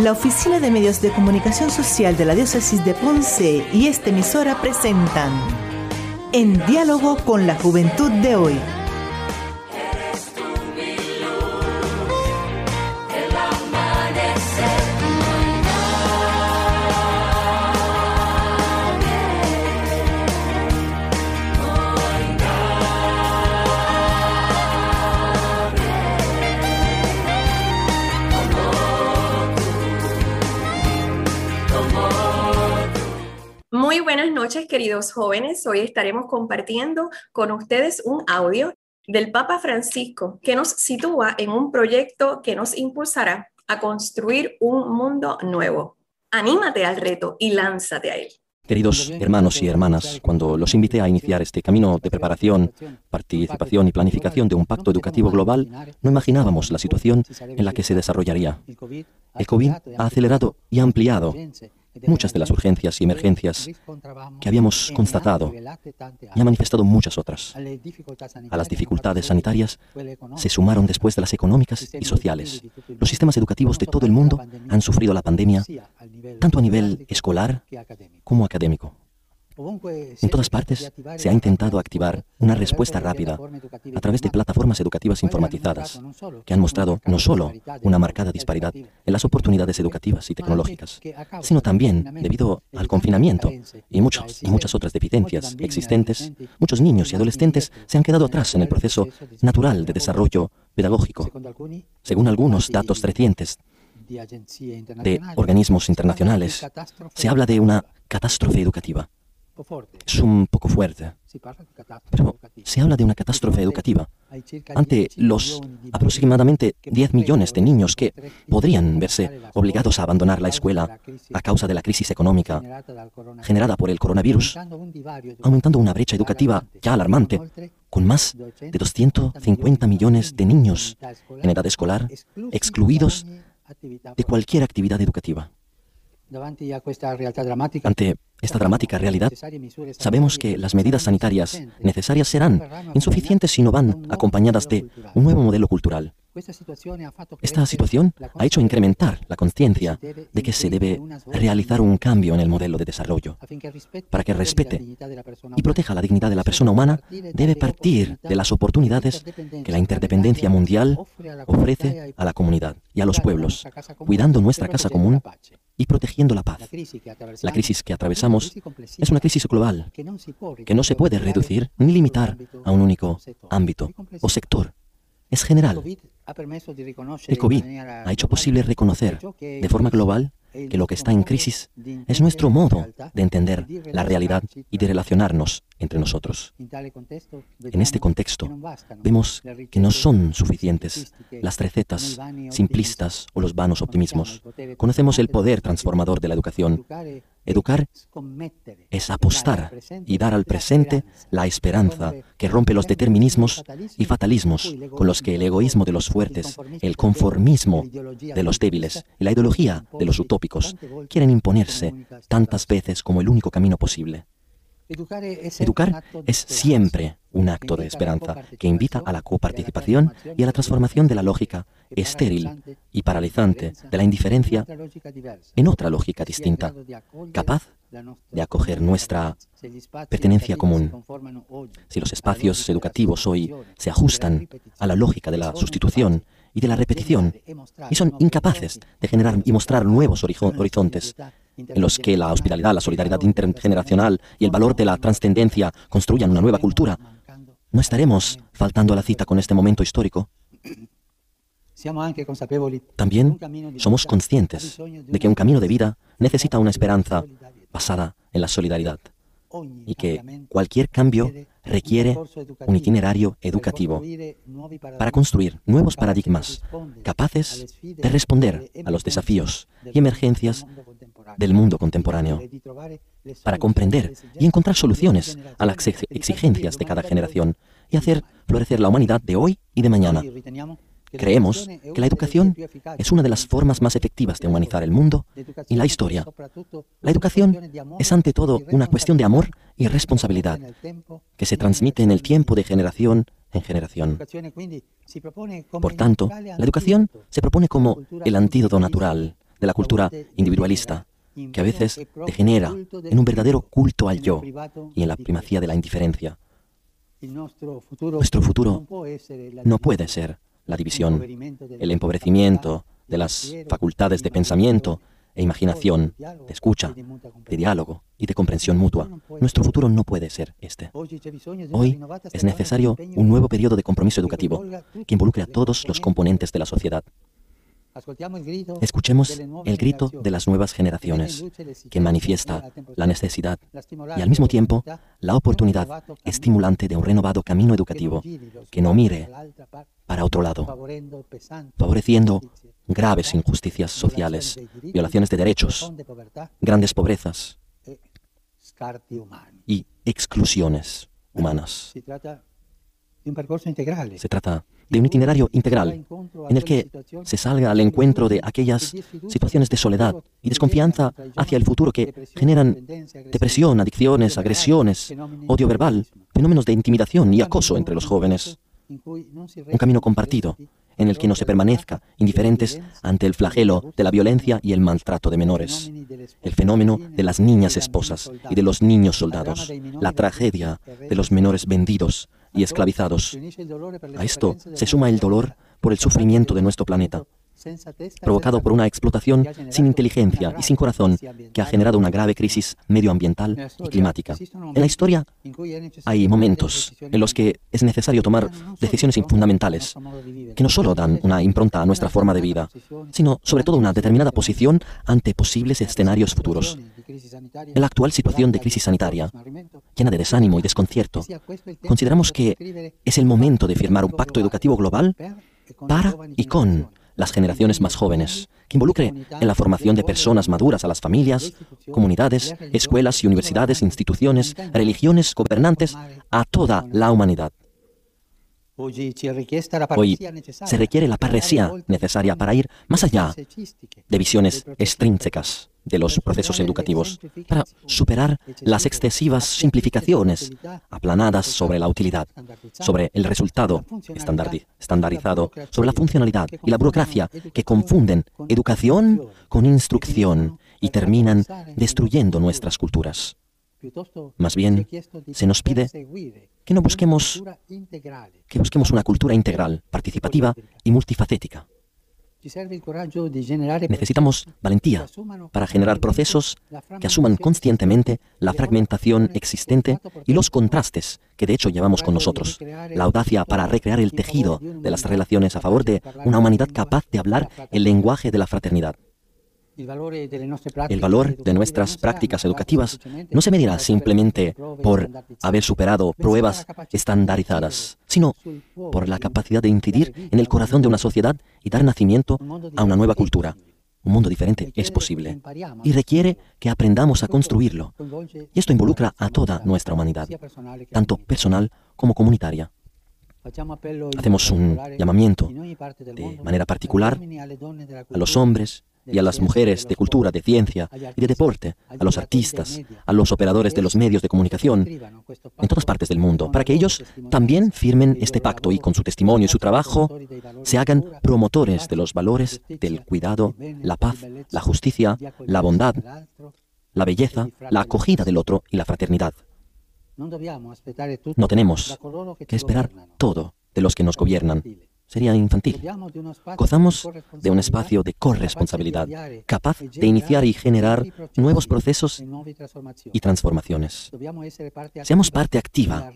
La Oficina de Medios de Comunicación Social de la Diócesis de Ponce y esta emisora presentan En diálogo con la juventud de hoy. Noches, queridos jóvenes. Hoy estaremos compartiendo con ustedes un audio del Papa Francisco que nos sitúa en un proyecto que nos impulsará a construir un mundo nuevo. Anímate al reto y lánzate a él. Queridos hermanos y hermanas, cuando los invité a iniciar este camino de preparación, participación y planificación de un pacto educativo global, no imaginábamos la situación en la que se desarrollaría. El COVID ha acelerado y ampliado muchas de las urgencias y emergencias que habíamos constatado y ha manifestado muchas otras. A las dificultades sanitarias se sumaron después de las económicas y sociales. Los sistemas educativos de todo el mundo han sufrido la pandemia tanto a nivel escolar como académico. En todas partes se ha intentado activar una respuesta rápida a través de plataformas educativas informatizadas que han mostrado no solo una marcada disparidad en las oportunidades educativas y tecnológicas, sino también, debido al confinamiento y, muchos, y muchas otras deficiencias existentes, muchos niños y adolescentes se han quedado atrás en el proceso natural de desarrollo pedagógico. Según algunos datos recientes de organismos internacionales, se habla de una catástrofe educativa es un poco fuerte. Pero se habla de una catástrofe educativa ante los aproximadamente 10 millones de niños que podrían verse obligados a abandonar la escuela a causa de la crisis económica generada por el coronavirus, aumentando una brecha educativa ya alarmante, con más de 250 millones de niños en edad escolar excluidos de cualquier actividad educativa. Ante esta dramática realidad, sabemos que las medidas sanitarias necesarias serán insuficientes si no van acompañadas de un nuevo modelo cultural. Esta situación ha hecho incrementar la conciencia de que se debe realizar un cambio en el modelo de desarrollo. Para que respete y proteja la dignidad de la persona humana, debe partir de las oportunidades que la interdependencia mundial ofrece a la comunidad y a los pueblos, cuidando nuestra casa común y protegiendo la paz. La crisis que atravesamos es una crisis global que no se puede reducir ni limitar a un único ámbito o sector. Es general. El COVID ha hecho posible reconocer de forma global que lo que está en crisis es nuestro modo de entender la realidad y de relacionarnos entre nosotros. En este contexto, vemos que no son suficientes las recetas simplistas o los vanos optimismos. Conocemos el poder transformador de la educación. Educar es apostar y dar al presente la esperanza que rompe los determinismos y fatalismos con los que el egoísmo de los fuertes, el conformismo de los débiles y la ideología de los utópicos quieren imponerse tantas veces como el único camino posible. Educar es siempre un acto de esperanza que invita a la coparticipación y a la transformación de la lógica estéril y paralizante de la indiferencia en otra lógica distinta, capaz de acoger nuestra pertenencia común. Si los espacios educativos hoy se ajustan a la lógica de la sustitución y de la repetición y son incapaces de generar y mostrar nuevos horizontes en los que la hospitalidad, la solidaridad intergeneracional y el valor de la trascendencia construyan una nueva cultura, ¿no estaremos faltando a la cita con este momento histórico? También somos conscientes de que un camino de vida necesita una esperanza basada en la solidaridad y que cualquier cambio requiere un itinerario educativo para construir nuevos paradigmas capaces de responder a los desafíos y emergencias del mundo contemporáneo, para comprender y encontrar soluciones a las exigencias de cada generación y hacer florecer la humanidad de hoy y de mañana. Creemos que la educación es una de las formas más efectivas de humanizar el mundo y la historia. La educación es ante todo una cuestión de amor y responsabilidad que se transmite en el tiempo de generación en generación. Por tanto, la educación se propone como el antídoto natural de la cultura individualista, que a veces degenera en un verdadero culto al yo y en la primacía de la indiferencia. Nuestro futuro no puede ser la división, el empobrecimiento de las facultades de pensamiento e imaginación, de escucha, de diálogo y de comprensión mutua. Nuestro futuro no puede ser este. Hoy es necesario un nuevo periodo de compromiso educativo que involucre a todos los componentes de la sociedad. Escuchemos el grito de las nuevas generaciones, que manifiesta la necesidad y al mismo tiempo la oportunidad estimulante de un renovado camino educativo que no mire para otro lado, favoreciendo graves injusticias sociales, violaciones de derechos, grandes pobrezas y exclusiones humanas. Se trata de un itinerario integral en el que se salga al encuentro de aquellas situaciones de soledad y desconfianza hacia el futuro que generan depresión, adicciones, agresiones, odio verbal, fenómenos de intimidación y acoso entre los jóvenes. Un camino compartido en el que no se permanezca indiferentes ante el flagelo de la violencia y el maltrato de menores, el fenómeno de las niñas esposas y de los niños soldados, la tragedia de los menores vendidos y esclavizados. A esto se suma el dolor por el sufrimiento de nuestro planeta, provocado por una explotación sin inteligencia y sin corazón que ha generado una grave crisis medioambiental y climática. En la historia hay momentos en los que es necesario tomar decisiones fundamentales que no solo dan una impronta a nuestra forma de vida, sino sobre todo una determinada posición ante posibles escenarios futuros. En la actual situación de crisis sanitaria, llena de desánimo y desconcierto, consideramos que es el momento de firmar un pacto educativo global para y con las generaciones más jóvenes, que involucre en la formación de personas maduras a las familias, comunidades, escuelas y universidades, instituciones, religiones, gobernantes, a toda la humanidad. Hoy se requiere la parresía necesaria para ir más allá de visiones extrínsecas de los procesos educativos, para superar las excesivas simplificaciones aplanadas sobre la utilidad, sobre el resultado estandarizado, sobre la funcionalidad y la burocracia que confunden educación con instrucción y terminan destruyendo nuestras culturas. Más bien, se nos pide que no busquemos, que busquemos una cultura integral, participativa y multifacética. Necesitamos valentía para generar procesos que asuman conscientemente la fragmentación existente y los contrastes que de hecho llevamos con nosotros. La audacia para recrear el tejido de las relaciones a favor de una humanidad capaz de hablar el lenguaje de la fraternidad. El valor de nuestras prácticas educativas no se medirá simplemente por haber superado pruebas estandarizadas, sino por la capacidad de incidir en el corazón de una sociedad y dar nacimiento a una nueva cultura. Un mundo diferente es posible y requiere que aprendamos a construirlo. Y esto involucra a toda nuestra humanidad, tanto personal como comunitaria. Hacemos un llamamiento de manera particular a los hombres y a las mujeres de cultura, de ciencia y de deporte, a los artistas, a los operadores de los medios de comunicación en todas partes del mundo, para que ellos también firmen este pacto y con su testimonio y su trabajo se hagan promotores de los valores del cuidado, la paz, la justicia, la bondad, la belleza, la acogida del otro y la fraternidad. No tenemos que esperar todo de los que nos gobiernan sería infantil. Gozamos de un espacio de corresponsabilidad, capaz de iniciar y generar nuevos procesos y transformaciones. Seamos parte activa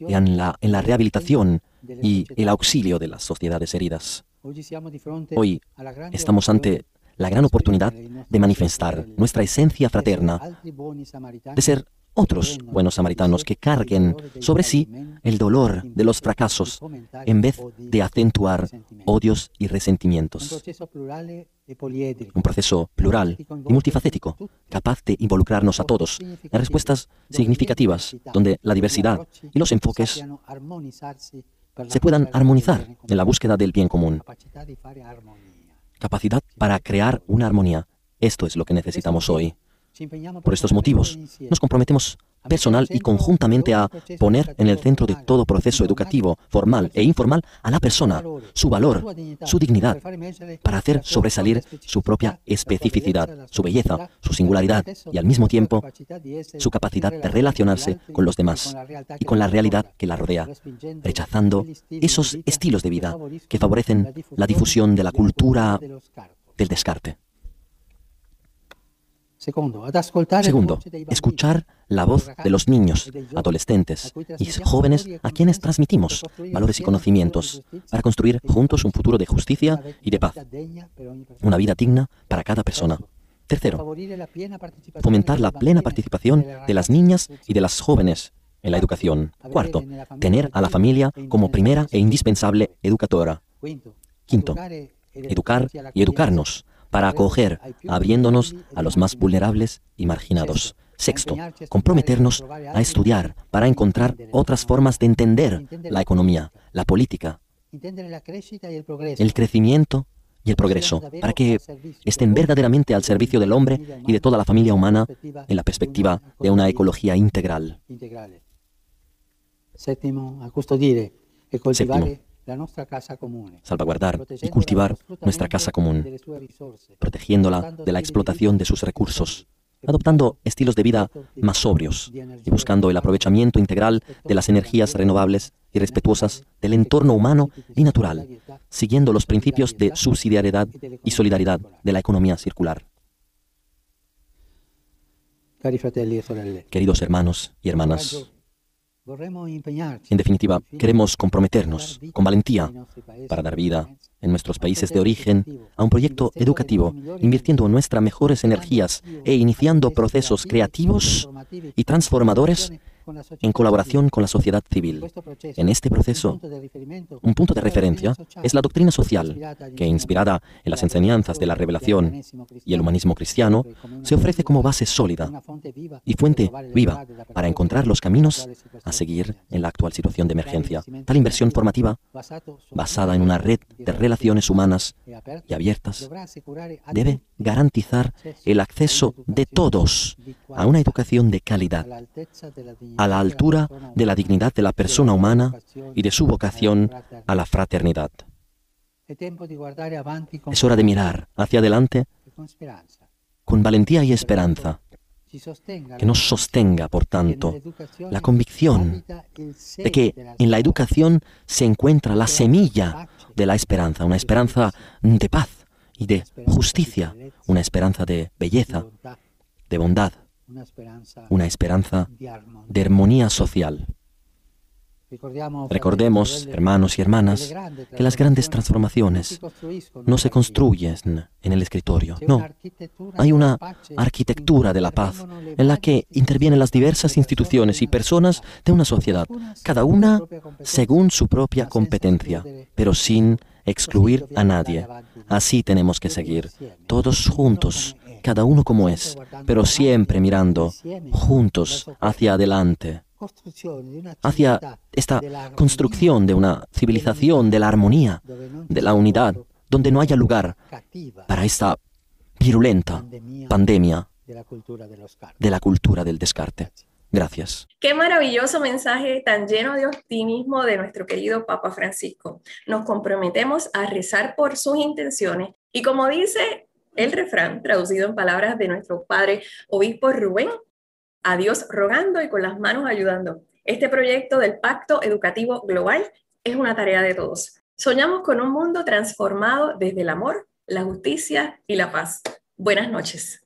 en la, en la rehabilitación y el auxilio de las sociedades heridas. Hoy estamos ante la gran oportunidad de manifestar nuestra esencia fraterna, de ser otros buenos samaritanos que carguen sobre sí el dolor de los fracasos en vez de acentuar odios y resentimientos. Un proceso plural y multifacético, capaz de involucrarnos a todos en respuestas significativas, donde la diversidad y los enfoques se puedan armonizar en la búsqueda del bien común. Capacidad para crear una armonía. Esto es lo que necesitamos hoy. Por estos motivos, nos comprometemos personal y conjuntamente a poner en el centro de todo proceso educativo, formal e informal, a la persona, su valor, su dignidad, para hacer sobresalir su propia especificidad, su belleza, su singularidad y al mismo tiempo su capacidad de relacionarse con los demás y con la realidad que la rodea, rechazando esos estilos de vida que favorecen la difusión de la cultura del descarte. Segundo, escuchar la voz de los niños, adolescentes y jóvenes a quienes transmitimos valores y conocimientos para construir juntos un futuro de justicia y de paz, una vida digna para cada persona. Tercero, fomentar la plena participación de las niñas y de las jóvenes en la educación. Cuarto, tener a la familia como primera e indispensable educadora. Quinto, educar y educarnos para acoger, abriéndonos a los más vulnerables y marginados. Sexto, comprometernos a estudiar para encontrar otras formas de entender la economía, la política, el crecimiento y el progreso, para que estén verdaderamente al servicio del hombre y de toda la familia humana en la perspectiva de una ecología integral. Séptimo, salvaguardar y cultivar nuestra casa común, protegiéndola de la explotación de sus recursos, adoptando estilos de vida más sobrios y buscando el aprovechamiento integral de las energías renovables y respetuosas del entorno humano y natural, siguiendo los principios de subsidiariedad y solidaridad de la economía circular. Queridos hermanos y hermanas, en definitiva, queremos comprometernos con valentía para dar vida en nuestros países de origen a un proyecto educativo, invirtiendo nuestras mejores energías e iniciando procesos creativos y transformadores en colaboración con la sociedad civil. En este proceso, un punto de referencia es la doctrina social, que inspirada en las enseñanzas de la revelación y el humanismo cristiano, se ofrece como base sólida y fuente viva para encontrar los caminos a seguir en la actual situación de emergencia. Tal inversión formativa, basada en una red de relaciones humanas y abiertas, debe garantizar el acceso de todos a una educación de calidad a la altura de la dignidad de la persona humana y de su vocación a la fraternidad. Es hora de mirar hacia adelante con valentía y esperanza, que nos sostenga, por tanto, la convicción de que en la educación se encuentra la semilla de la esperanza, una esperanza de paz y de justicia, una esperanza de belleza, de bondad una esperanza de armonía social. Recordemos, hermanos y hermanas, que las grandes transformaciones no se construyen en el escritorio, no. Hay una arquitectura de la paz en la que intervienen las diversas instituciones y personas de una sociedad, cada una según su propia competencia, pero sin excluir a nadie. Así tenemos que seguir, todos juntos, cada uno como es, pero siempre mirando juntos hacia adelante, hacia esta construcción de una civilización de la armonía, de la unidad, donde no haya lugar para esta virulenta pandemia de la cultura del descarte. Gracias. Qué maravilloso mensaje tan lleno de optimismo de nuestro querido Papa Francisco. Nos comprometemos a rezar por sus intenciones y como dice el refrán, traducido en palabras de nuestro padre obispo Rubén, a Dios rogando y con las manos ayudando. Este proyecto del Pacto Educativo Global es una tarea de todos. Soñamos con un mundo transformado desde el amor, la justicia y la paz. Buenas noches.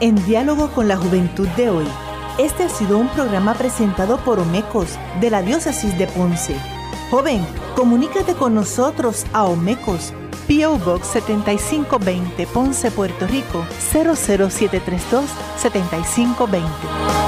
En diálogo con la juventud de hoy, este ha sido un programa presentado por Omecos de la Diócesis de Ponce Joven, comunícate con nosotros a Omecos, PO Box 7520, Ponce, Puerto Rico 00732 7520.